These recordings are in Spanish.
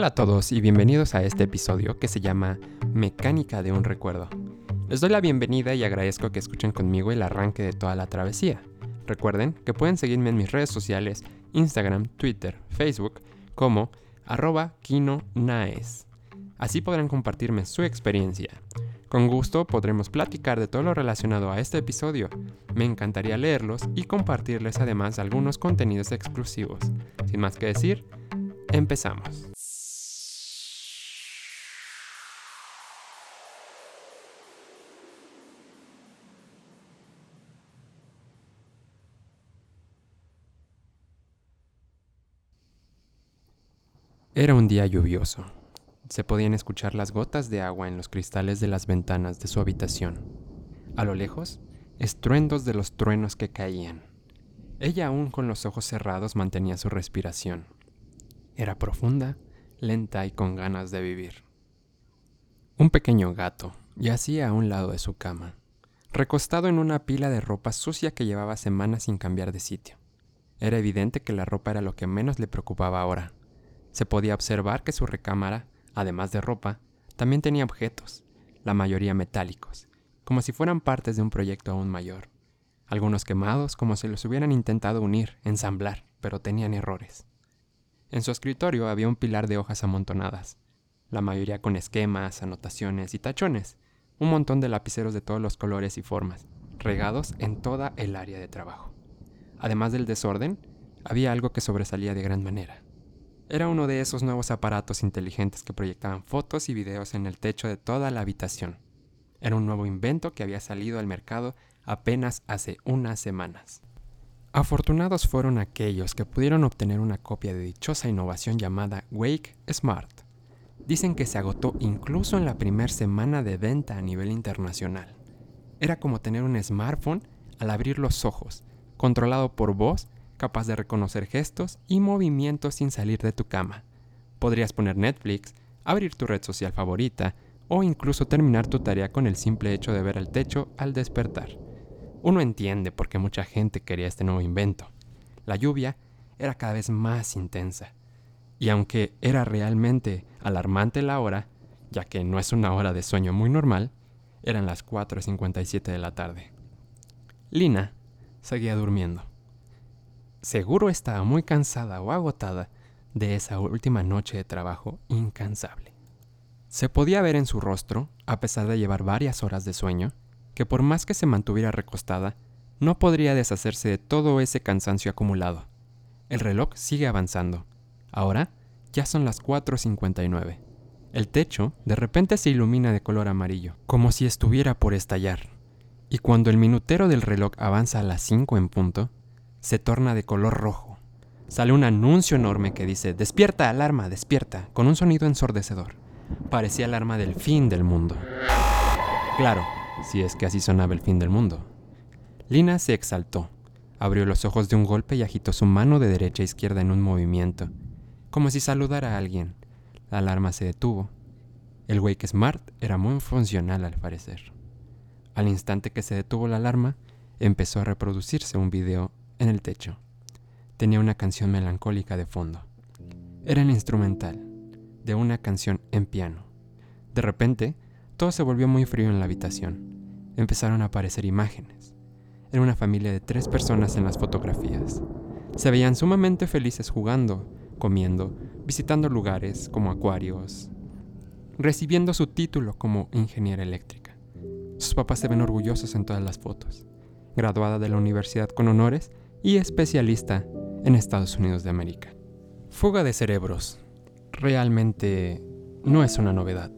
Hola a todos y bienvenidos a este episodio que se llama Mecánica de un recuerdo. Les doy la bienvenida y agradezco que escuchen conmigo el arranque de toda la travesía. Recuerden que pueden seguirme en mis redes sociales, Instagram, Twitter, Facebook, como arroba kinonaes. Así podrán compartirme su experiencia. Con gusto podremos platicar de todo lo relacionado a este episodio. Me encantaría leerlos y compartirles además algunos contenidos exclusivos. Sin más que decir, empezamos. Era un día lluvioso. Se podían escuchar las gotas de agua en los cristales de las ventanas de su habitación. A lo lejos, estruendos de los truenos que caían. Ella aún con los ojos cerrados mantenía su respiración. Era profunda, lenta y con ganas de vivir. Un pequeño gato yacía a un lado de su cama, recostado en una pila de ropa sucia que llevaba semanas sin cambiar de sitio. Era evidente que la ropa era lo que menos le preocupaba ahora. Se podía observar que su recámara además de ropa, también tenía objetos, la mayoría metálicos, como si fueran partes de un proyecto aún mayor. Algunos quemados como si los hubieran intentado unir, ensamblar, pero tenían errores. En su escritorio había un pilar de hojas amontonadas, la mayoría con esquemas, anotaciones y tachones, un montón de lapiceros de todos los colores y formas, regados en toda el área de trabajo. Además del desorden, había algo que sobresalía de gran manera. Era uno de esos nuevos aparatos inteligentes que proyectaban fotos y videos en el techo de toda la habitación. Era un nuevo invento que había salido al mercado apenas hace unas semanas. Afortunados fueron aquellos que pudieron obtener una copia de dichosa innovación llamada Wake Smart. Dicen que se agotó incluso en la primera semana de venta a nivel internacional. Era como tener un smartphone al abrir los ojos, controlado por voz capaz de reconocer gestos y movimientos sin salir de tu cama. Podrías poner Netflix, abrir tu red social favorita o incluso terminar tu tarea con el simple hecho de ver el techo al despertar. Uno entiende por qué mucha gente quería este nuevo invento. La lluvia era cada vez más intensa. Y aunque era realmente alarmante la hora, ya que no es una hora de sueño muy normal, eran las 4.57 de la tarde. Lina seguía durmiendo. Seguro estaba muy cansada o agotada de esa última noche de trabajo incansable. Se podía ver en su rostro, a pesar de llevar varias horas de sueño, que por más que se mantuviera recostada, no podría deshacerse de todo ese cansancio acumulado. El reloj sigue avanzando. Ahora ya son las 4.59. El techo de repente se ilumina de color amarillo, como si estuviera por estallar. Y cuando el minutero del reloj avanza a las 5 en punto, se torna de color rojo. Sale un anuncio enorme que dice, despierta, alarma, despierta, con un sonido ensordecedor. Parecía alarma del fin del mundo. Claro, si es que así sonaba el fin del mundo. Lina se exaltó, abrió los ojos de un golpe y agitó su mano de derecha a izquierda en un movimiento, como si saludara a alguien. La alarma se detuvo. El Wake Smart era muy funcional al parecer. Al instante que se detuvo la alarma, empezó a reproducirse un video en el techo. Tenía una canción melancólica de fondo. Era el instrumental de una canción en piano. De repente, todo se volvió muy frío en la habitación. Empezaron a aparecer imágenes. Era una familia de tres personas en las fotografías. Se veían sumamente felices jugando, comiendo, visitando lugares como acuarios, recibiendo su título como ingeniera eléctrica. Sus papás se ven orgullosos en todas las fotos. Graduada de la universidad con honores, y especialista en Estados Unidos de América. Fuga de cerebros. Realmente no es una novedad.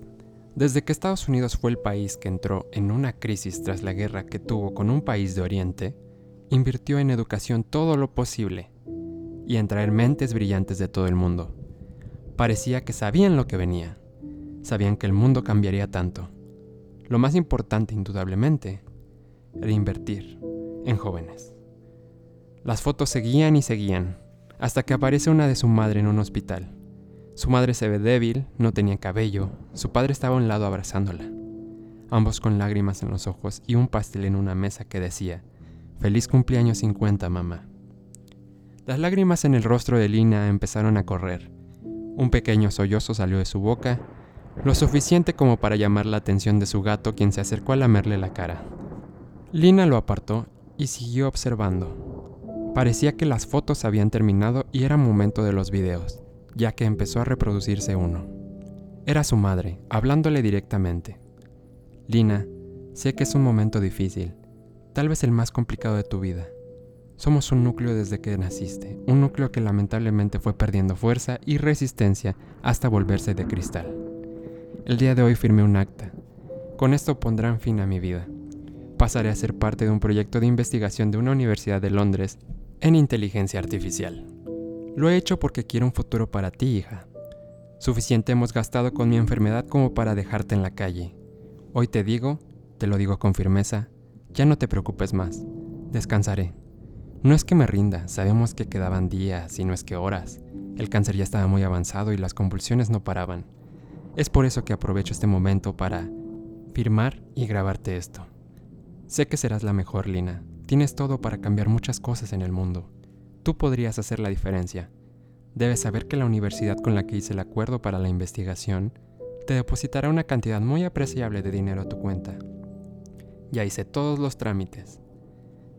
Desde que Estados Unidos fue el país que entró en una crisis tras la guerra que tuvo con un país de Oriente, invirtió en educación todo lo posible y en traer mentes brillantes de todo el mundo. Parecía que sabían lo que venía, sabían que el mundo cambiaría tanto. Lo más importante, indudablemente, era invertir en jóvenes. Las fotos seguían y seguían, hasta que aparece una de su madre en un hospital. Su madre se ve débil, no tenía cabello, su padre estaba a un lado abrazándola, ambos con lágrimas en los ojos y un pastel en una mesa que decía, Feliz cumpleaños 50, mamá. Las lágrimas en el rostro de Lina empezaron a correr, Un pequeño sollozo salió de su boca, lo suficiente como para llamar la atención de su gato, quien se acercó a lamerle la cara. Lina lo apartó y siguió observando. Parecía que las fotos habían terminado y era momento de los videos, ya que empezó a reproducirse uno. Era su madre, hablándole directamente. Lina, sé que es un momento difícil, tal vez el más complicado de tu vida. Somos un núcleo desde que naciste, un núcleo que lamentablemente fue perdiendo fuerza y resistencia hasta volverse de cristal. El día de hoy firmé un acta. Con esto pondrán fin a mi vida. Pasaré a ser parte de un proyecto de investigación de una universidad de Londres en inteligencia artificial. Lo he hecho porque quiero un futuro para ti, hija. Suficiente hemos gastado con mi enfermedad como para dejarte en la calle. Hoy te digo, te lo digo con firmeza, ya no te preocupes más. Descansaré. No es que me rinda, sabemos que quedaban días, y no es que horas. El cáncer ya estaba muy avanzado y las convulsiones no paraban. Es por eso que aprovecho este momento para firmar y grabarte esto. Sé que serás la mejor, Lina. Tienes todo para cambiar muchas cosas en el mundo. Tú podrías hacer la diferencia. Debes saber que la universidad con la que hice el acuerdo para la investigación te depositará una cantidad muy apreciable de dinero a tu cuenta. Ya hice todos los trámites.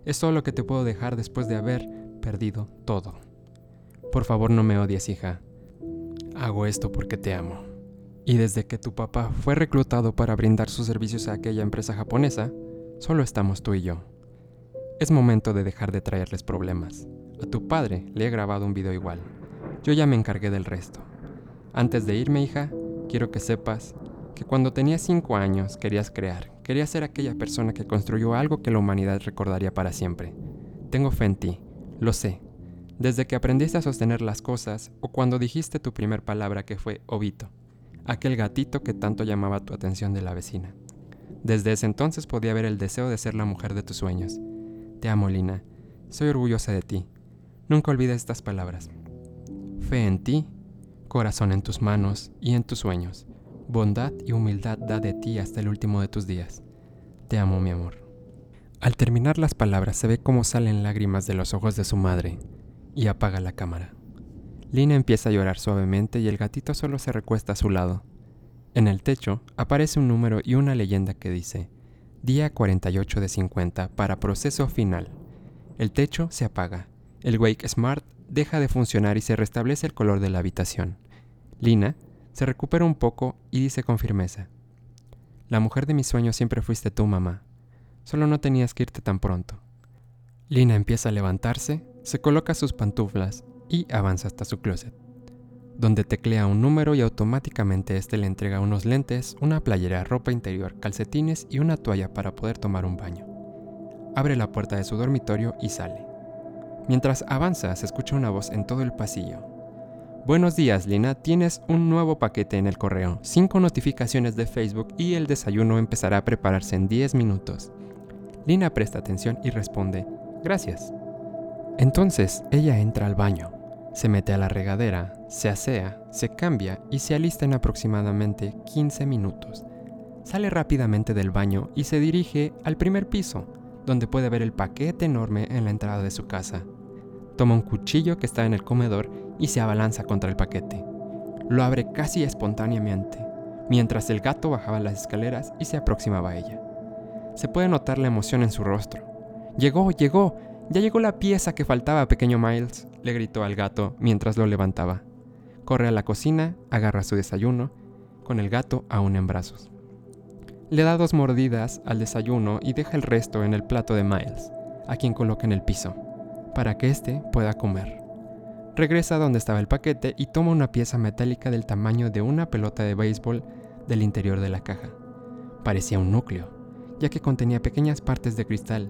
Es todo lo que te puedo dejar después de haber perdido todo. Por favor no me odies, hija. Hago esto porque te amo. Y desde que tu papá fue reclutado para brindar sus servicios a aquella empresa japonesa, solo estamos tú y yo. Es momento de dejar de traerles problemas. A tu padre le he grabado un video igual. Yo ya me encargué del resto. Antes de irme, hija, quiero que sepas que cuando tenías 5 años querías crear, querías ser aquella persona que construyó algo que la humanidad recordaría para siempre. Tengo fe en ti, lo sé. Desde que aprendiste a sostener las cosas o cuando dijiste tu primer palabra que fue Obito, aquel gatito que tanto llamaba tu atención de la vecina. Desde ese entonces podía ver el deseo de ser la mujer de tus sueños. Te amo, Lina. Soy orgullosa de ti. Nunca olvides estas palabras. Fe en ti, corazón en tus manos y en tus sueños. Bondad y humildad da de ti hasta el último de tus días. Te amo, mi amor. Al terminar las palabras se ve cómo salen lágrimas de los ojos de su madre y apaga la cámara. Lina empieza a llorar suavemente y el gatito solo se recuesta a su lado. En el techo aparece un número y una leyenda que dice, Día 48 de 50 para proceso final. El techo se apaga. El Wake Smart deja de funcionar y se restablece el color de la habitación. Lina se recupera un poco y dice con firmeza, La mujer de mis sueños siempre fuiste tú, mamá. Solo no tenías que irte tan pronto. Lina empieza a levantarse, se coloca sus pantuflas y avanza hasta su closet, donde teclea un número y automáticamente este le entrega unos lentes, una playera, ropa interior, calcetines y una toalla para poder tomar un baño. Abre la puerta de su dormitorio y sale. Mientras avanza, se escucha una voz en todo el pasillo. Buenos días, Lina. Tienes un nuevo paquete en el correo, cinco notificaciones de Facebook y el desayuno empezará a prepararse en 10 minutos. Lina presta atención y responde, gracias. Entonces ella entra al baño, se mete a la regadera, se asea, se cambia y se alista en aproximadamente 15 minutos. Sale rápidamente del baño y se dirige al primer piso, donde puede ver el paquete enorme en la entrada de su casa. Toma un cuchillo que está en el comedor y se abalanza contra el paquete. Lo abre casi espontáneamente, mientras el gato bajaba las escaleras y se aproximaba a ella. Se puede notar la emoción en su rostro. Llegó, llegó, ya llegó la pieza que faltaba, pequeño Miles, le gritó al gato mientras lo levantaba. Corre a la cocina, agarra su desayuno, con el gato aún en brazos. Le da dos mordidas al desayuno y deja el resto en el plato de Miles, a quien coloca en el piso, para que éste pueda comer. Regresa donde estaba el paquete y toma una pieza metálica del tamaño de una pelota de béisbol del interior de la caja. Parecía un núcleo, ya que contenía pequeñas partes de cristal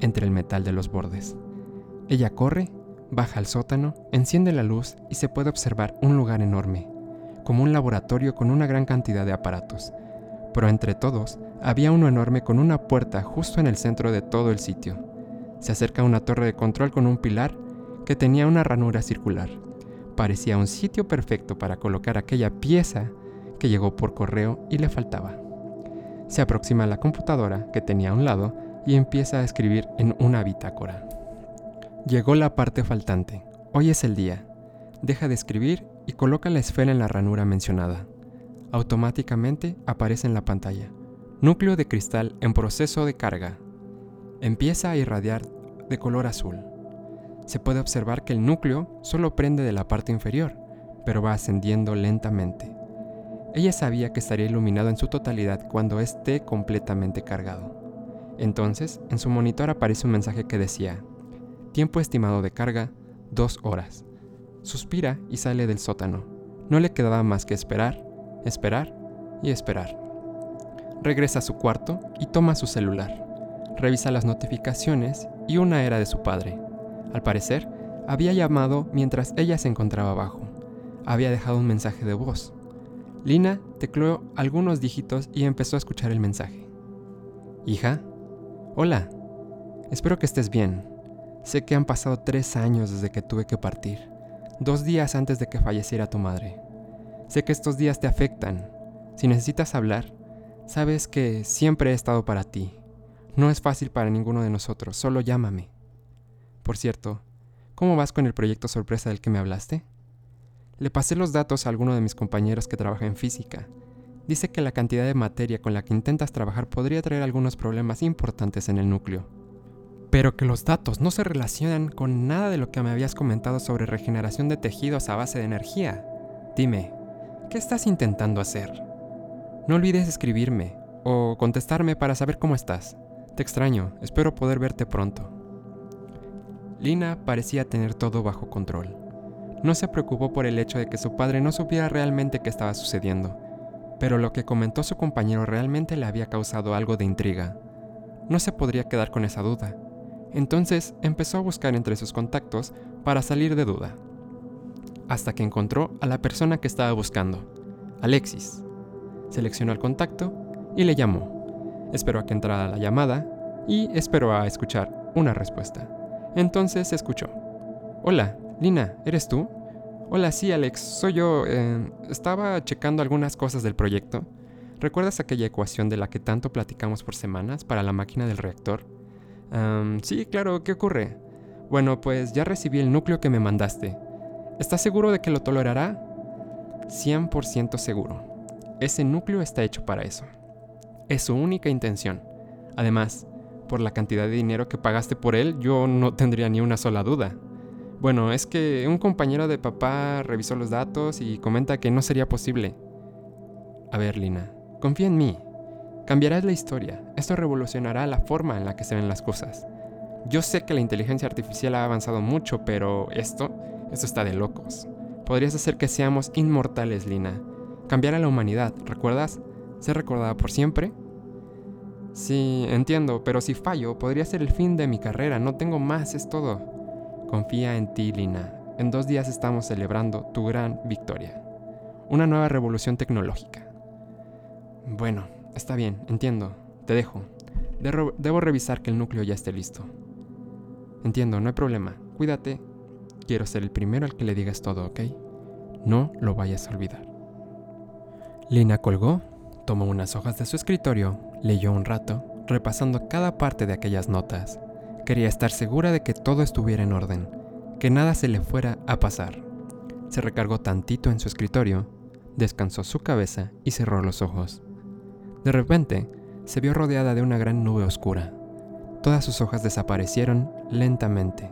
entre el metal de los bordes. Ella corre, baja al sótano, enciende la luz y se puede observar un lugar enorme, como un laboratorio con una gran cantidad de aparatos. Pero entre todos había uno enorme con una puerta justo en el centro de todo el sitio. Se acerca a una torre de control con un pilar que tenía una ranura circular. Parecía un sitio perfecto para colocar aquella pieza que llegó por correo y le faltaba. Se aproxima a la computadora que tenía a un lado y empieza a escribir en una bitácora. Llegó la parte faltante. Hoy es el día. Deja de escribir y coloca la esfera en la ranura mencionada. Automáticamente aparece en la pantalla. Núcleo de cristal en proceso de carga. Empieza a irradiar de color azul. Se puede observar que el núcleo solo prende de la parte inferior, pero va ascendiendo lentamente. Ella sabía que estaría iluminado en su totalidad cuando esté completamente cargado. Entonces, en su monitor aparece un mensaje que decía, tiempo estimado de carga, dos horas. Suspira y sale del sótano. No le quedaba más que esperar, esperar y esperar. Regresa a su cuarto y toma su celular. Revisa las notificaciones y una era de su padre. Al parecer, había llamado mientras ella se encontraba abajo. Había dejado un mensaje de voz. Lina tecleó algunos dígitos y empezó a escuchar el mensaje. Hija, hola, espero que estés bien. Sé que han pasado tres años desde que tuve que partir, dos días antes de que falleciera tu madre. Sé que estos días te afectan. Si necesitas hablar, sabes que siempre he estado para ti. No es fácil para ninguno de nosotros, solo llámame. Por cierto, ¿cómo vas con el proyecto sorpresa del que me hablaste? Le pasé los datos a alguno de mis compañeros que trabaja en física. Dice que la cantidad de materia con la que intentas trabajar podría traer algunos problemas importantes en el núcleo. Pero que los datos no se relacionan con nada de lo que me habías comentado sobre regeneración de tejidos a base de energía. Dime, ¿qué estás intentando hacer? No olvides escribirme o contestarme para saber cómo estás. Te extraño, espero poder verte pronto. Lina parecía tener todo bajo control no se preocupó por el hecho de que su padre no supiera realmente qué estaba sucediendo, pero lo que comentó su compañero realmente le había causado algo de intriga. No se podría quedar con esa duda. Entonces empezó a buscar entre sus contactos para salir de duda, hasta que encontró a la persona que estaba buscando, Alexis. Seleccionó el contacto y le llamó. Esperó a que entrara la llamada y esperó a escuchar una respuesta. Entonces escuchó. Hola, Lina, ¿eres tú? Hola, sí, Alex, soy yo. Eh, estaba checando algunas cosas del proyecto. ¿Recuerdas aquella ecuación de la que tanto platicamos por semanas para la máquina del reactor? Sí, claro, ¿qué ocurre? Bueno, pues ya recibí el núcleo que me mandaste. ¿Estás seguro de que lo tolerará? 100% seguro. Ese núcleo está hecho para eso. Es su única intención. Además, por la cantidad de dinero que pagaste por él, yo no tendría ni una sola duda. Bueno, es que un compañero de papá revisó los datos y comenta que no sería posible. A ver, Lina, confía en mí. Cambiarás la historia. Esto revolucionará la forma en la que se ven las cosas. Yo sé que la inteligencia artificial ha avanzado mucho, pero esto, esto está de locos. Podrías hacer que seamos inmortales, Lina. Cambiar a la humanidad, ¿recuerdas? ¿Ser recordada por siempre? Sí, entiendo, pero si fallo, podría ser el fin de mi carrera. No tengo más, es todo. Confía en ti, Lina. En dos días estamos celebrando tu gran victoria. Una nueva revolución tecnológica. Bueno, está bien, entiendo. Te dejo. Debo revisar que el núcleo ya esté listo. Entiendo, no hay problema. Cuídate. Quiero ser el primero al que le digas todo, ¿ok? No lo vayas a olvidar. Lina colgó, tomó unas hojas de su escritorio, leyó un rato, repasando cada parte de aquellas notas. Quería estar segura de que todo estuviera en orden, que nada se le fuera a pasar. Se recargó tantito en su escritorio, descansó su cabeza y cerró los ojos. De repente, se vio rodeada de una gran nube oscura. Todas sus hojas desaparecieron lentamente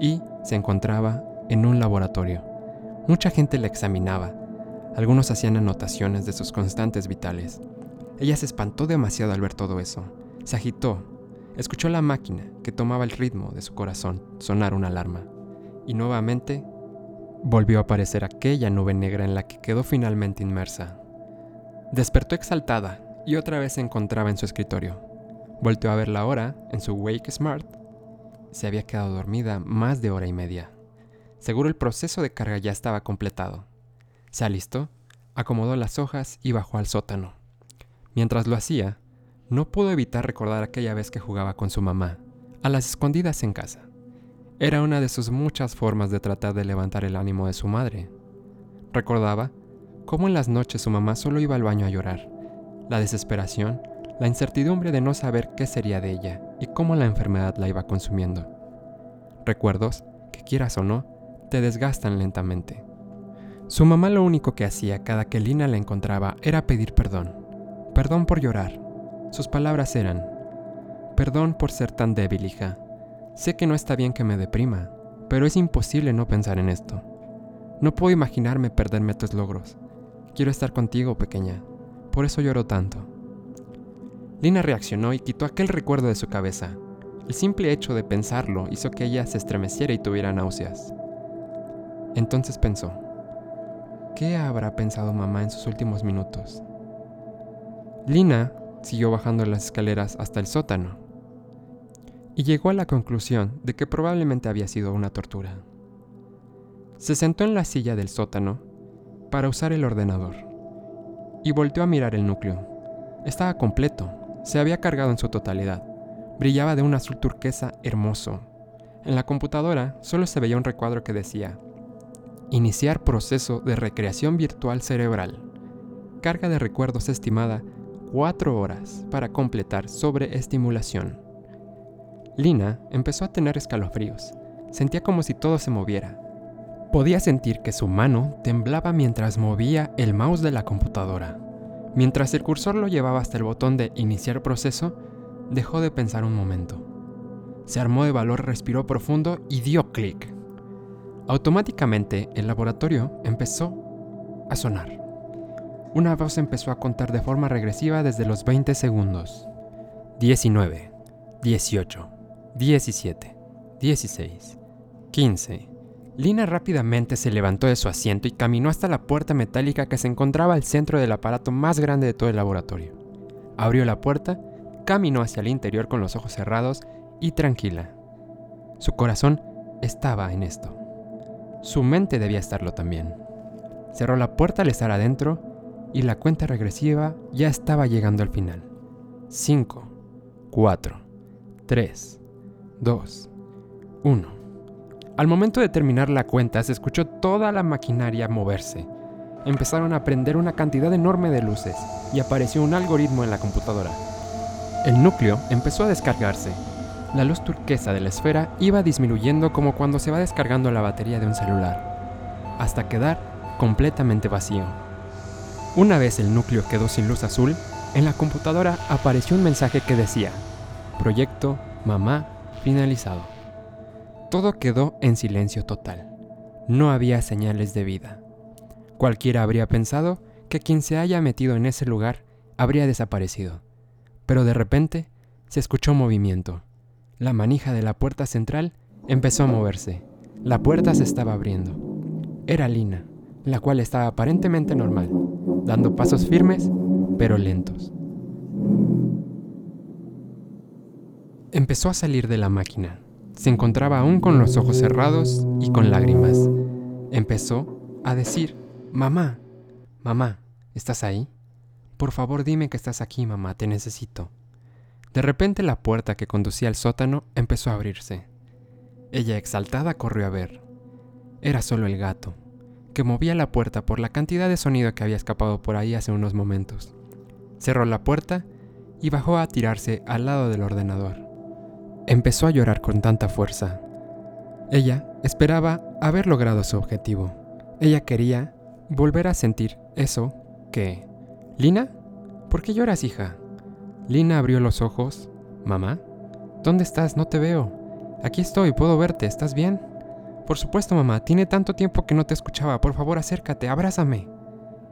y se encontraba en un laboratorio. Mucha gente la examinaba. Algunos hacían anotaciones de sus constantes vitales. Ella se espantó demasiado al ver todo eso. Se agitó Escuchó la máquina que tomaba el ritmo de su corazón sonar una alarma, y nuevamente volvió a aparecer aquella nube negra en la que quedó finalmente inmersa. Despertó exaltada y otra vez se encontraba en su escritorio. Volteó a ver la hora en su Wake Smart. Se había quedado dormida más de hora y media. Seguro el proceso de carga ya estaba completado. Se alistó, acomodó las hojas y bajó al sótano. Mientras lo hacía, no pudo evitar recordar aquella vez que jugaba con su mamá, a las escondidas en casa. Era una de sus muchas formas de tratar de levantar el ánimo de su madre. Recordaba cómo en las noches su mamá solo iba al baño a llorar, la desesperación, la incertidumbre de no saber qué sería de ella y cómo la enfermedad la iba consumiendo. Recuerdos que quieras o no, te desgastan lentamente. Su mamá lo único que hacía cada que Lina la encontraba era pedir perdón. Perdón por llorar. Sus palabras eran, Perdón por ser tan débil, hija. Sé que no está bien que me deprima, pero es imposible no pensar en esto. No puedo imaginarme perderme tus logros. Quiero estar contigo, pequeña. Por eso lloro tanto. Lina reaccionó y quitó aquel recuerdo de su cabeza. El simple hecho de pensarlo hizo que ella se estremeciera y tuviera náuseas. Entonces pensó, ¿qué habrá pensado mamá en sus últimos minutos? Lina siguió bajando las escaleras hasta el sótano y llegó a la conclusión de que probablemente había sido una tortura. Se sentó en la silla del sótano para usar el ordenador y volteó a mirar el núcleo. Estaba completo, se había cargado en su totalidad. Brillaba de un azul turquesa hermoso. En la computadora solo se veía un recuadro que decía, Iniciar proceso de recreación virtual cerebral. Carga de recuerdos estimada 4 horas para completar sobreestimulación. Lina empezó a tener escalofríos. Sentía como si todo se moviera. Podía sentir que su mano temblaba mientras movía el mouse de la computadora. Mientras el cursor lo llevaba hasta el botón de iniciar proceso, dejó de pensar un momento. Se armó de valor, respiró profundo y dio clic. Automáticamente el laboratorio empezó a sonar. Una voz empezó a contar de forma regresiva desde los 20 segundos. 19, 18, 17, 16, 15. Lina rápidamente se levantó de su asiento y caminó hasta la puerta metálica que se encontraba al centro del aparato más grande de todo el laboratorio. Abrió la puerta, caminó hacia el interior con los ojos cerrados y tranquila. Su corazón estaba en esto. Su mente debía estarlo también. Cerró la puerta al estar adentro y la cuenta regresiva ya estaba llegando al final. 5, 4, 3, 2, 1. Al momento de terminar la cuenta se escuchó toda la maquinaria moverse. Empezaron a prender una cantidad enorme de luces y apareció un algoritmo en la computadora. El núcleo empezó a descargarse. La luz turquesa de la esfera iba disminuyendo como cuando se va descargando la batería de un celular, hasta quedar completamente vacío. Una vez el núcleo quedó sin luz azul, en la computadora apareció un mensaje que decía, Proyecto Mamá finalizado. Todo quedó en silencio total. No había señales de vida. Cualquiera habría pensado que quien se haya metido en ese lugar habría desaparecido. Pero de repente se escuchó movimiento. La manija de la puerta central empezó a moverse. La puerta se estaba abriendo. Era Lina, la cual estaba aparentemente normal, dando pasos firmes pero lentos. Empezó a salir de la máquina. Se encontraba aún con los ojos cerrados y con lágrimas. Empezó a decir, Mamá, mamá, ¿estás ahí? Por favor dime que estás aquí, mamá, te necesito. De repente la puerta que conducía al sótano empezó a abrirse. Ella exaltada corrió a ver. Era solo el gato, que movía la puerta por la cantidad de sonido que había escapado por ahí hace unos momentos. Cerró la puerta y bajó a tirarse al lado del ordenador. Empezó a llorar con tanta fuerza. Ella esperaba haber logrado su objetivo. Ella quería volver a sentir eso que... ¿Lina? ¿Por qué lloras, hija? Lina abrió los ojos. ¿Mamá? ¿Dónde estás? No te veo. Aquí estoy, puedo verte. ¿Estás bien? Por supuesto, mamá. Tiene tanto tiempo que no te escuchaba. Por favor, acércate, abrázame.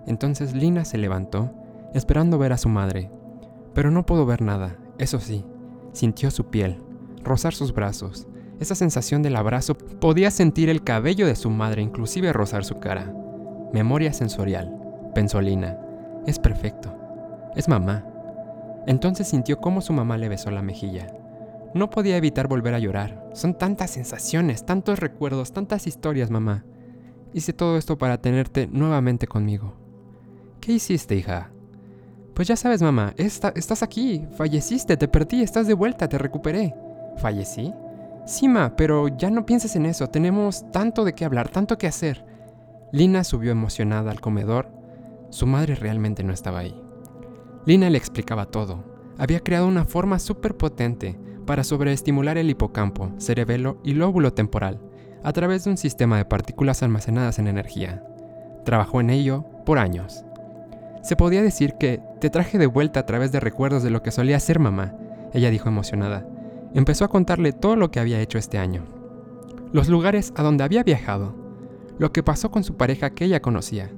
Entonces Lina se levantó, esperando ver a su madre. Pero no pudo ver nada. Eso sí, sintió su piel, rozar sus brazos. Esa sensación del abrazo podía sentir el cabello de su madre, inclusive rozar su cara. Memoria sensorial, pensó Lina. Es perfecto. Es mamá. Entonces sintió cómo su mamá le besó la mejilla. No podía evitar volver a llorar. Son tantas sensaciones, tantos recuerdos, tantas historias, mamá. Hice todo esto para tenerte nuevamente conmigo. ¿Qué hiciste, hija? Pues ya sabes, mamá, estás aquí, falleciste, te perdí, estás de vuelta, te recuperé. ¿Fallecí? Sí, ma, pero ya no pienses en eso, tenemos tanto de qué hablar, tanto que hacer. Lina subió emocionada al comedor. Su madre realmente no estaba ahí. Lina le explicaba todo. Había creado una forma súper potente para sobreestimular el hipocampo, cerebelo y lóbulo temporal a través de un sistema de partículas almacenadas en energía. Trabajó en ello por años. Se podía decir que te traje de vuelta a través de recuerdos de lo que solía ser mamá, ella dijo emocionada. Empezó a contarle todo lo que había hecho este año. Los lugares a donde había viajado. Lo que pasó con su pareja que ella conocía.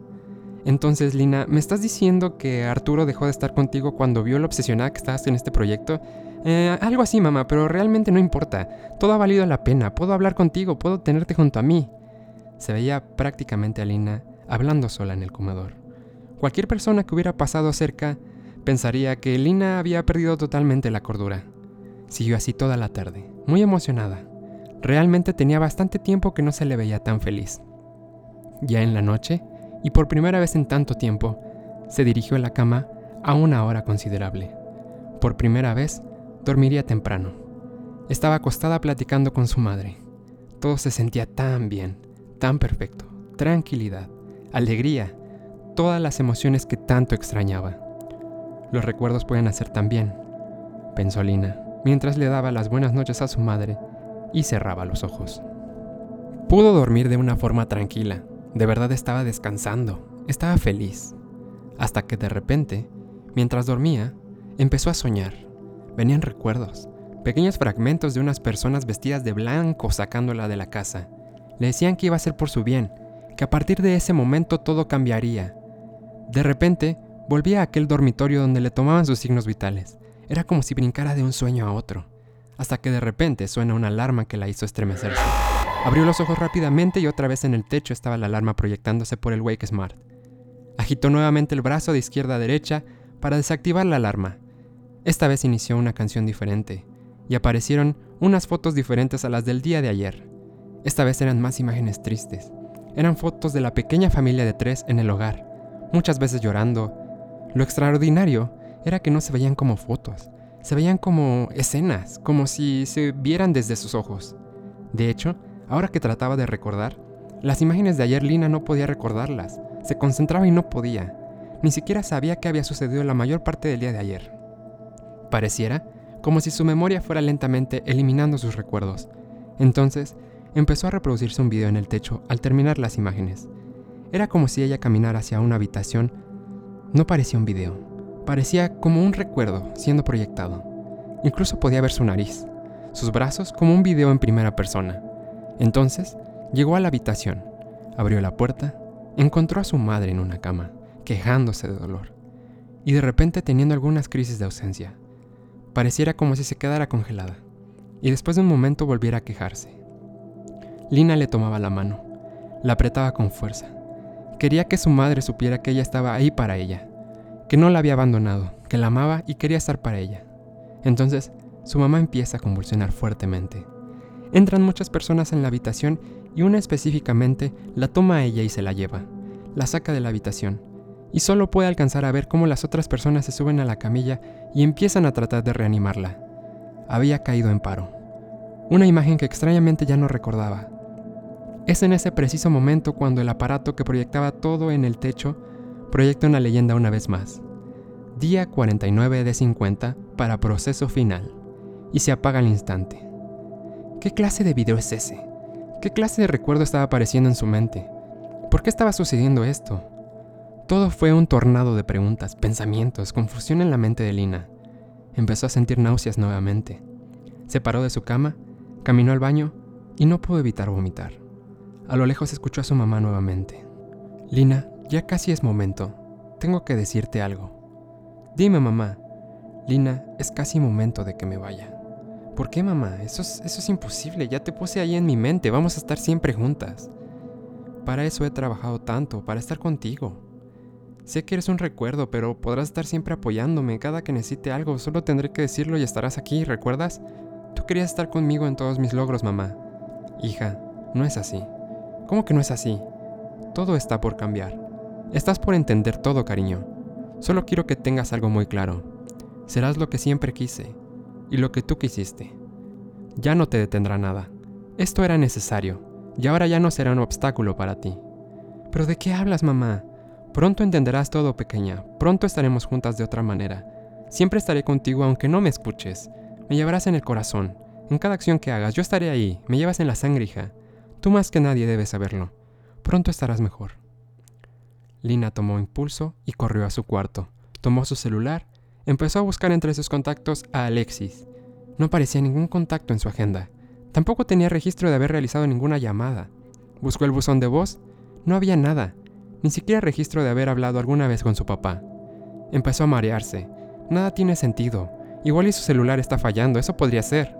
Entonces, Lina, ¿me estás diciendo que Arturo dejó de estar contigo cuando vio lo obsesionada que estabas en este proyecto? Eh, algo así, mamá, pero realmente no importa. Todo ha valido la pena. Puedo hablar contigo, puedo tenerte junto a mí. Se veía prácticamente a Lina hablando sola en el comedor. Cualquier persona que hubiera pasado cerca pensaría que Lina había perdido totalmente la cordura. Siguió así toda la tarde, muy emocionada. Realmente tenía bastante tiempo que no se le veía tan feliz. Ya en la noche, y por primera vez en tanto tiempo, se dirigió a la cama a una hora considerable. Por primera vez, dormiría temprano. Estaba acostada platicando con su madre. Todo se sentía tan bien, tan perfecto, tranquilidad, alegría, todas las emociones que tanto extrañaba. Los recuerdos pueden hacer tan bien, pensó Lina, mientras le daba las buenas noches a su madre y cerraba los ojos. Pudo dormir de una forma tranquila, de verdad estaba descansando, estaba feliz, hasta que de repente, mientras dormía, empezó a soñar. Venían recuerdos, pequeños fragmentos de unas personas vestidas de blanco sacándola de la casa. Le decían que iba a ser por su bien, que a partir de ese momento todo cambiaría. De repente, volvía a aquel dormitorio donde le tomaban sus signos vitales. Era como si brincara de un sueño a otro, hasta que de repente suena una alarma que la hizo estremecerse. Abrió los ojos rápidamente y otra vez en el techo estaba la alarma proyectándose por el Wake Smart. Agitó nuevamente el brazo de izquierda a derecha para desactivar la alarma. Esta vez inició una canción diferente y aparecieron unas fotos diferentes a las del día de ayer. Esta vez eran más imágenes tristes. Eran fotos de la pequeña familia de tres en el hogar, muchas veces llorando. Lo extraordinario era que no se veían como fotos, se veían como escenas, como si se vieran desde sus ojos. De hecho, Ahora que trataba de recordar, las imágenes de ayer Lina no podía recordarlas. Se concentraba y no podía. Ni siquiera sabía qué había sucedido la mayor parte del día de ayer. Pareciera como si su memoria fuera lentamente eliminando sus recuerdos. Entonces, empezó a reproducirse un video en el techo al terminar las imágenes. Era como si ella caminara hacia una habitación. No parecía un video, parecía como un recuerdo siendo proyectado. Incluso podía ver su nariz, sus brazos como un video en primera persona. Entonces, llegó a la habitación, abrió la puerta, encontró a su madre en una cama, quejándose de dolor, y de repente teniendo algunas crisis de ausencia. Pareciera como si se quedara congelada, y después de un momento volviera a quejarse. Lina le tomaba la mano, la apretaba con fuerza. Quería que su madre supiera que ella estaba ahí para ella, que no la había abandonado, que la amaba y quería estar para ella. Entonces, su mamá empieza a convulsionar fuertemente. Entran muchas personas en la habitación y una específicamente la toma a ella y se la lleva. La saca de la habitación. Y solo puede alcanzar a ver cómo las otras personas se suben a la camilla y empiezan a tratar de reanimarla. Había caído en paro. Una imagen que extrañamente ya no recordaba. Es en ese preciso momento cuando el aparato que proyectaba todo en el techo proyecta una leyenda una vez más. Día 49 de 50 para proceso final. Y se apaga al instante. ¿Qué clase de video es ese? ¿Qué clase de recuerdo estaba apareciendo en su mente? ¿Por qué estaba sucediendo esto? Todo fue un tornado de preguntas, pensamientos, confusión en la mente de Lina. Empezó a sentir náuseas nuevamente. Se paró de su cama, caminó al baño y no pudo evitar vomitar. A lo lejos escuchó a su mamá nuevamente. Lina, ya casi es momento. Tengo que decirte algo. Dime, mamá. Lina, es casi momento de que me vaya. ¿Por qué, mamá? Eso es, eso es imposible. Ya te puse ahí en mi mente. Vamos a estar siempre juntas. Para eso he trabajado tanto, para estar contigo. Sé que eres un recuerdo, pero podrás estar siempre apoyándome. Cada que necesite algo, solo tendré que decirlo y estarás aquí, ¿recuerdas? Tú querías estar conmigo en todos mis logros, mamá. Hija, no es así. ¿Cómo que no es así? Todo está por cambiar. Estás por entender todo, cariño. Solo quiero que tengas algo muy claro. Serás lo que siempre quise, y lo que tú quisiste. Ya no te detendrá nada. Esto era necesario, y ahora ya no será un obstáculo para ti. ¿Pero de qué hablas, mamá? Pronto entenderás todo, pequeña. Pronto estaremos juntas de otra manera. Siempre estaré contigo aunque no me escuches. Me llevarás en el corazón. En cada acción que hagas, yo estaré ahí. Me llevas en la sangre, hija. Tú más que nadie debes saberlo. Pronto estarás mejor. Lina tomó impulso y corrió a su cuarto. Tomó su celular, empezó a buscar entre sus contactos a Alexis. No aparecía ningún contacto en su agenda. Tampoco tenía registro de haber realizado ninguna llamada. Buscó el buzón de voz. No había nada, ni siquiera registro de haber hablado alguna vez con su papá. Empezó a marearse. Nada tiene sentido. Igual y su celular está fallando, eso podría ser.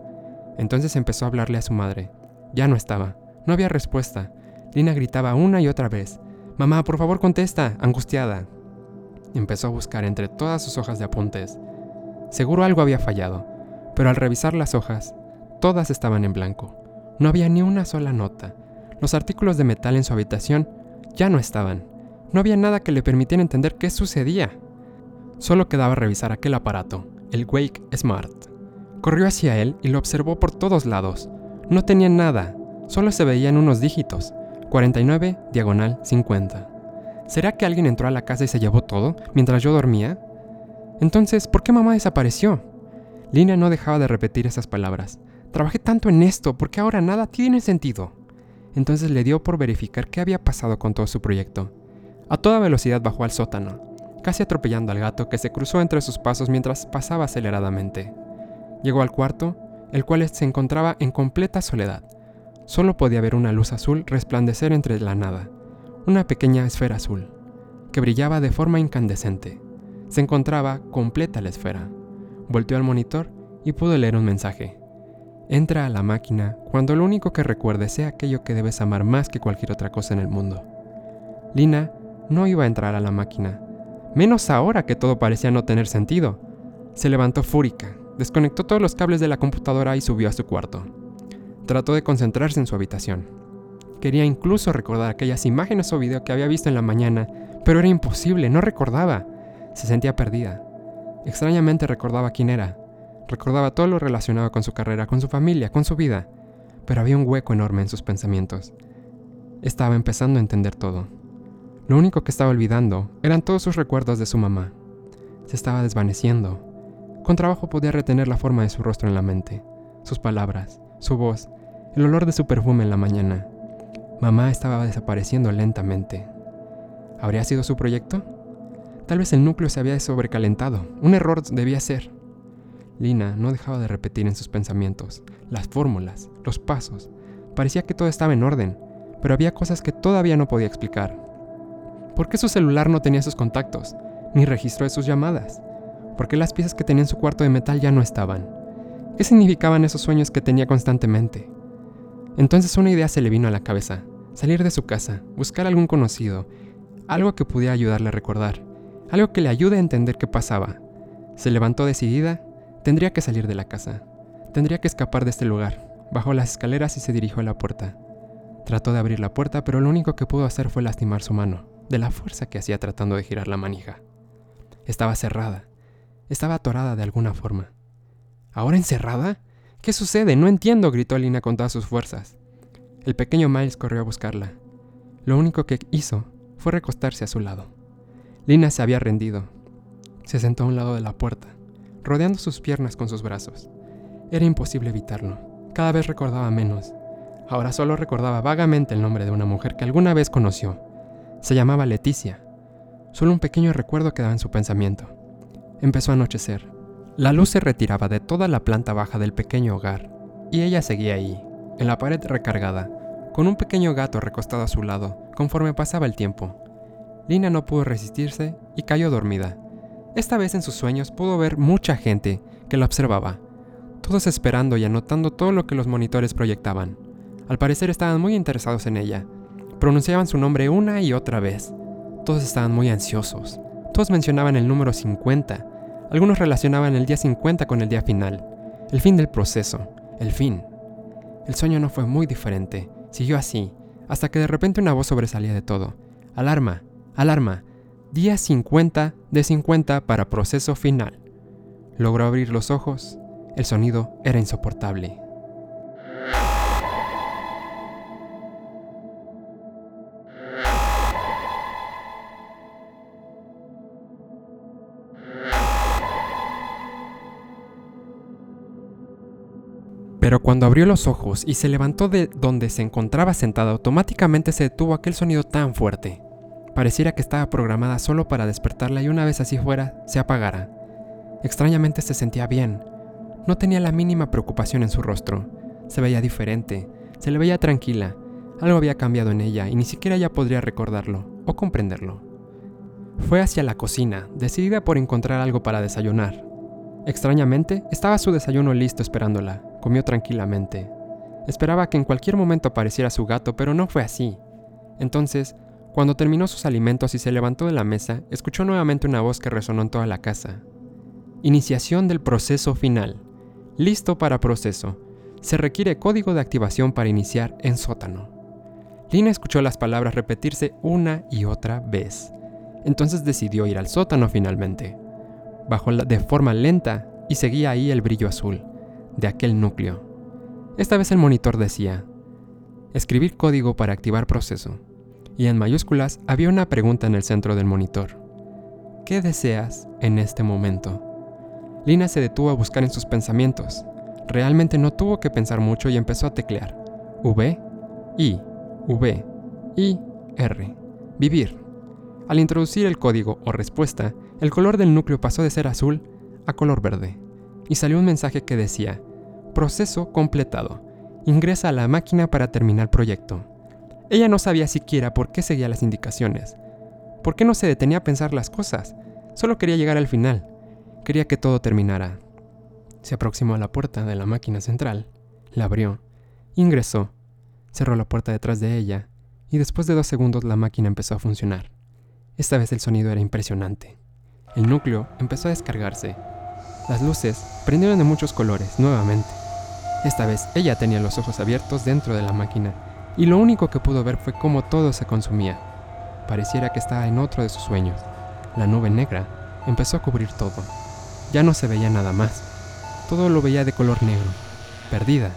Entonces empezó a hablarle a su madre. Ya no estaba. No había respuesta. Lina gritaba una y otra vez. Mamá, por favor contesta, angustiada. Empezó a buscar entre todas sus hojas de apuntes. Seguro algo había fallado, pero al revisar las hojas, todas estaban en blanco. No había ni una sola nota. Los artículos de metal en su habitación ya no estaban. No había nada que le permitiera entender qué sucedía. Solo quedaba revisar aquel aparato, el Wake Smart. Corrió hacia él y lo observó por todos lados. No tenía nada, solo se veían unos dígitos. 49, diagonal 50. ¿Será que alguien entró a la casa y se llevó todo mientras yo dormía? Entonces, ¿por qué mamá desapareció? Lina no dejaba de repetir esas palabras. Trabajé tanto en esto, porque ahora nada tiene sentido. Entonces le dio por verificar qué había pasado con todo su proyecto. A toda velocidad bajó al sótano, casi atropellando al gato que se cruzó entre sus pasos mientras pasaba aceleradamente. Llegó al cuarto, el cual se encontraba en completa soledad. Solo podía ver una luz azul resplandecer entre la nada una pequeña esfera azul, que brillaba de forma incandescente. Se encontraba completa la esfera. Volteó al monitor y pudo leer un mensaje. Entra a la máquina cuando lo único que recuerdes sea aquello que debes amar más que cualquier otra cosa en el mundo. Lina no iba a entrar a la máquina, menos ahora que todo parecía no tener sentido. Se levantó fúrica, desconectó todos los cables de la computadora y subió a su cuarto. Trató de concentrarse en su habitación. Quería incluso recordar aquellas imágenes o video que había visto en la mañana, pero era imposible, no recordaba. Se sentía perdida. Extrañamente recordaba quién era. Recordaba todo lo relacionado con su carrera, con su familia, con su vida. Pero había un hueco enorme en sus pensamientos. Estaba empezando a entender todo. Lo único que estaba olvidando eran todos sus recuerdos de su mamá. Se estaba desvaneciendo. Con trabajo podía retener la forma de su rostro en la mente, sus palabras, su voz, el olor de su perfume en la mañana, Mamá estaba desapareciendo lentamente. ¿Habría sido su proyecto? Tal vez el núcleo se había sobrecalentado. Un error debía ser. Lina no dejaba de repetir en sus pensamientos las fórmulas, los pasos. Parecía que todo estaba en orden, pero había cosas que todavía no podía explicar. ¿Por qué su celular no tenía sus contactos, ni registro de sus llamadas? ¿Por qué las piezas que tenía en su cuarto de metal ya no estaban? ¿Qué significaban esos sueños que tenía constantemente? Entonces una idea se le vino a la cabeza, salir de su casa, buscar algún conocido, algo que pudiera ayudarle a recordar, algo que le ayude a entender qué pasaba. Se levantó decidida, tendría que salir de la casa, tendría que escapar de este lugar, bajó las escaleras y se dirigió a la puerta. Trató de abrir la puerta, pero lo único que pudo hacer fue lastimar su mano, de la fuerza que hacía tratando de girar la manija. Estaba cerrada, estaba atorada de alguna forma. ¿Ahora encerrada? ¿Qué sucede? No entiendo, gritó Lina con todas sus fuerzas. El pequeño Miles corrió a buscarla. Lo único que hizo fue recostarse a su lado. Lina se había rendido. Se sentó a un lado de la puerta, rodeando sus piernas con sus brazos. Era imposible evitarlo. Cada vez recordaba menos. Ahora solo recordaba vagamente el nombre de una mujer que alguna vez conoció. Se llamaba Leticia. Solo un pequeño recuerdo quedaba en su pensamiento. Empezó a anochecer. La luz se retiraba de toda la planta baja del pequeño hogar, y ella seguía ahí, en la pared recargada, con un pequeño gato recostado a su lado, conforme pasaba el tiempo. Lina no pudo resistirse y cayó dormida. Esta vez en sus sueños pudo ver mucha gente que la observaba, todos esperando y anotando todo lo que los monitores proyectaban. Al parecer estaban muy interesados en ella. Pronunciaban su nombre una y otra vez. Todos estaban muy ansiosos. Todos mencionaban el número 50, algunos relacionaban el día 50 con el día final, el fin del proceso, el fin. El sueño no fue muy diferente, siguió así, hasta que de repente una voz sobresalía de todo. Alarma, alarma, día 50 de 50 para proceso final. Logró abrir los ojos, el sonido era insoportable. Pero cuando abrió los ojos y se levantó de donde se encontraba sentada, automáticamente se detuvo aquel sonido tan fuerte. Pareciera que estaba programada solo para despertarla y una vez así fuera, se apagara. Extrañamente se sentía bien. No tenía la mínima preocupación en su rostro. Se veía diferente, se le veía tranquila. Algo había cambiado en ella y ni siquiera ella podría recordarlo o comprenderlo. Fue hacia la cocina, decidida por encontrar algo para desayunar. Extrañamente, estaba su desayuno listo esperándola. Comió tranquilamente. Esperaba que en cualquier momento apareciera su gato, pero no fue así. Entonces, cuando terminó sus alimentos y se levantó de la mesa, escuchó nuevamente una voz que resonó en toda la casa. Iniciación del proceso final. Listo para proceso. Se requiere código de activación para iniciar en sótano. Lina escuchó las palabras repetirse una y otra vez. Entonces decidió ir al sótano finalmente. Bajó de forma lenta y seguía ahí el brillo azul de aquel núcleo. Esta vez el monitor decía, escribir código para activar proceso y en mayúsculas había una pregunta en el centro del monitor. ¿Qué deseas en este momento? Lina se detuvo a buscar en sus pensamientos. Realmente no tuvo que pensar mucho y empezó a teclear. V, I, V, I, R. Vivir. Al introducir el código o respuesta, el color del núcleo pasó de ser azul a color verde. Y salió un mensaje que decía, proceso completado. Ingresa a la máquina para terminar proyecto. Ella no sabía siquiera por qué seguía las indicaciones. ¿Por qué no se detenía a pensar las cosas? Solo quería llegar al final. Quería que todo terminara. Se aproximó a la puerta de la máquina central, la abrió, ingresó, cerró la puerta detrás de ella y después de dos segundos la máquina empezó a funcionar. Esta vez el sonido era impresionante. El núcleo empezó a descargarse. Las luces prendieron de muchos colores nuevamente. Esta vez ella tenía los ojos abiertos dentro de la máquina y lo único que pudo ver fue cómo todo se consumía. Pareciera que estaba en otro de sus sueños. La nube negra empezó a cubrir todo. Ya no se veía nada más. Todo lo veía de color negro, perdida,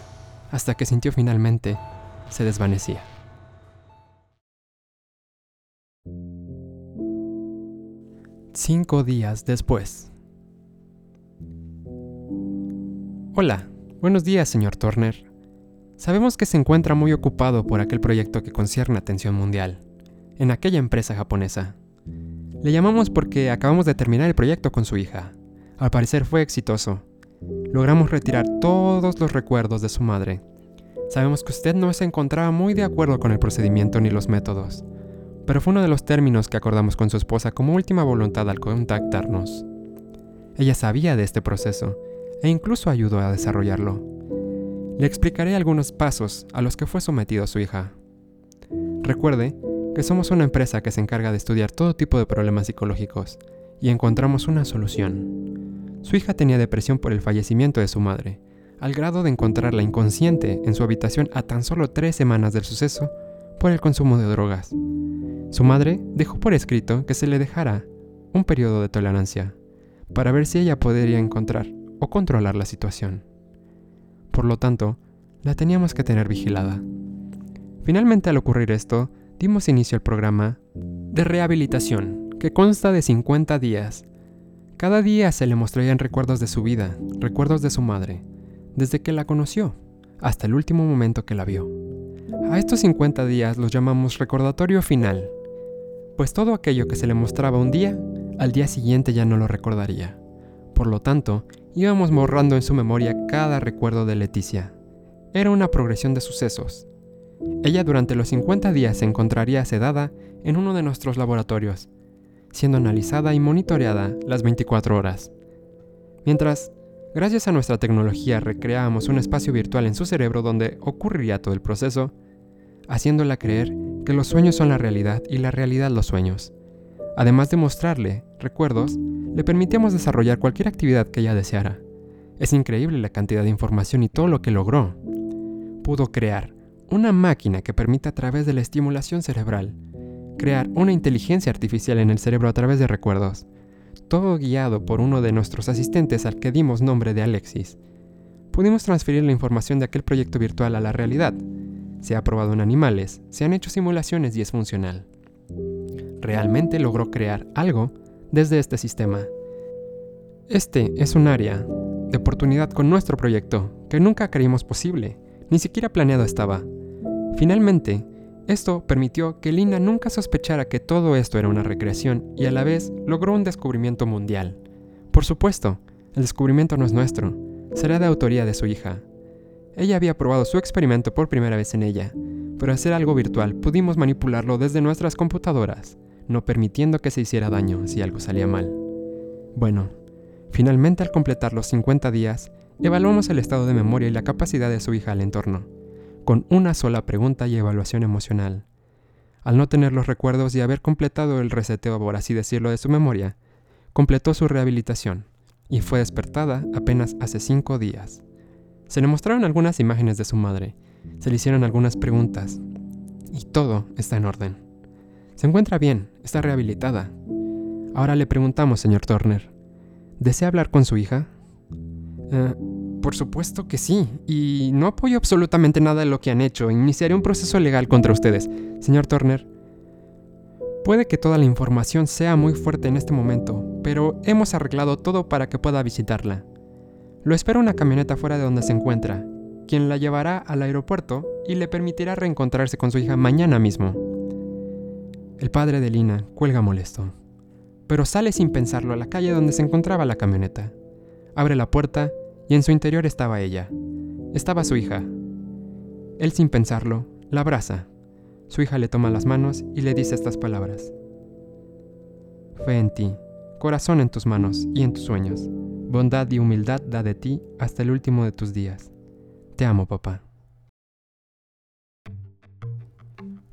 hasta que sintió finalmente se desvanecía. Cinco días después. Hola, buenos días, señor Turner. Sabemos que se encuentra muy ocupado por aquel proyecto que concierne atención mundial, en aquella empresa japonesa. Le llamamos porque acabamos de terminar el proyecto con su hija. Al parecer fue exitoso. Logramos retirar todos los recuerdos de su madre. Sabemos que usted no se encontraba muy de acuerdo con el procedimiento ni los métodos, pero fue uno de los términos que acordamos con su esposa como última voluntad al contactarnos. Ella sabía de este proceso e incluso ayudó a desarrollarlo. Le explicaré algunos pasos a los que fue sometido su hija. Recuerde que somos una empresa que se encarga de estudiar todo tipo de problemas psicológicos y encontramos una solución. Su hija tenía depresión por el fallecimiento de su madre, al grado de encontrarla inconsciente en su habitación a tan solo tres semanas del suceso por el consumo de drogas. Su madre dejó por escrito que se le dejara un periodo de tolerancia para ver si ella podría encontrar o controlar la situación. Por lo tanto, la teníamos que tener vigilada. Finalmente al ocurrir esto, dimos inicio al programa de rehabilitación, que consta de 50 días. Cada día se le mostrarían recuerdos de su vida, recuerdos de su madre, desde que la conoció hasta el último momento que la vio. A estos 50 días los llamamos recordatorio final, pues todo aquello que se le mostraba un día, al día siguiente ya no lo recordaría. Por lo tanto, íbamos borrando en su memoria cada recuerdo de Leticia. Era una progresión de sucesos. Ella durante los 50 días se encontraría sedada en uno de nuestros laboratorios, siendo analizada y monitoreada las 24 horas. Mientras, gracias a nuestra tecnología, recreábamos un espacio virtual en su cerebro donde ocurriría todo el proceso, haciéndola creer que los sueños son la realidad y la realidad los sueños. Además de mostrarle recuerdos le permitíamos desarrollar cualquier actividad que ella deseara. Es increíble la cantidad de información y todo lo que logró. Pudo crear una máquina que permite a través de la estimulación cerebral, crear una inteligencia artificial en el cerebro a través de recuerdos, todo guiado por uno de nuestros asistentes al que dimos nombre de Alexis. Pudimos transferir la información de aquel proyecto virtual a la realidad. Se ha probado en animales, se han hecho simulaciones y es funcional. Realmente logró crear algo desde este sistema. Este es un área de oportunidad con nuestro proyecto que nunca creímos posible, ni siquiera planeado estaba. Finalmente, Esto permitió que Lina nunca sospechara que todo esto era una recreación y a la vez logró un descubrimiento mundial. Por supuesto, el descubrimiento no es nuestro, será de autoría de su hija. Ella había probado su experimento por primera vez en ella, pero hacer algo virtual pudimos manipularlo desde nuestras computadoras, no permitiendo que se hiciera daño si algo salía mal. Bueno, finalmente al completar los 50 días, evaluamos el estado de memoria y la capacidad de su hija al entorno, con una sola pregunta y evaluación emocional. Al no tener los recuerdos y haber completado el reseteo, por así decirlo, de su memoria, completó su rehabilitación y fue despertada apenas hace cinco días. Se le mostraron algunas imágenes de su madre, se le hicieron algunas preguntas y todo está en orden. Se encuentra bien, está rehabilitada. Ahora le preguntamos, señor Turner, ¿desea hablar con su hija? Eh, por supuesto que sí, y no apoyo absolutamente nada de lo que han hecho. Iniciaré un proceso legal contra ustedes. Señor Turner, puede que toda la información sea muy fuerte en este momento, pero hemos arreglado todo para que pueda visitarla. Lo espera una camioneta fuera de donde se encuentra, quien la llevará al aeropuerto y le permitirá reencontrarse con su hija mañana mismo. El padre de Lina cuelga molesto, pero sale sin pensarlo a la calle donde se encontraba la camioneta. Abre la puerta y en su interior estaba ella. Estaba su hija. Él sin pensarlo, la abraza. Su hija le toma las manos y le dice estas palabras. Fe en ti, corazón en tus manos y en tus sueños. Bondad y humildad da de ti hasta el último de tus días. Te amo, papá.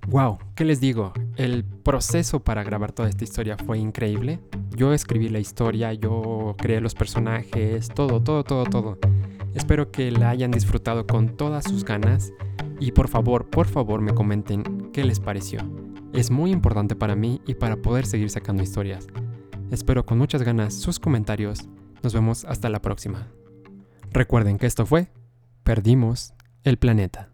Wow, ¿qué les digo? El proceso para grabar toda esta historia fue increíble. Yo escribí la historia, yo creé los personajes, todo, todo, todo, todo. Espero que la hayan disfrutado con todas sus ganas y por favor, por favor me comenten qué les pareció. Es muy importante para mí y para poder seguir sacando historias. Espero con muchas ganas sus comentarios. Nos vemos hasta la próxima. Recuerden que esto fue Perdimos el planeta.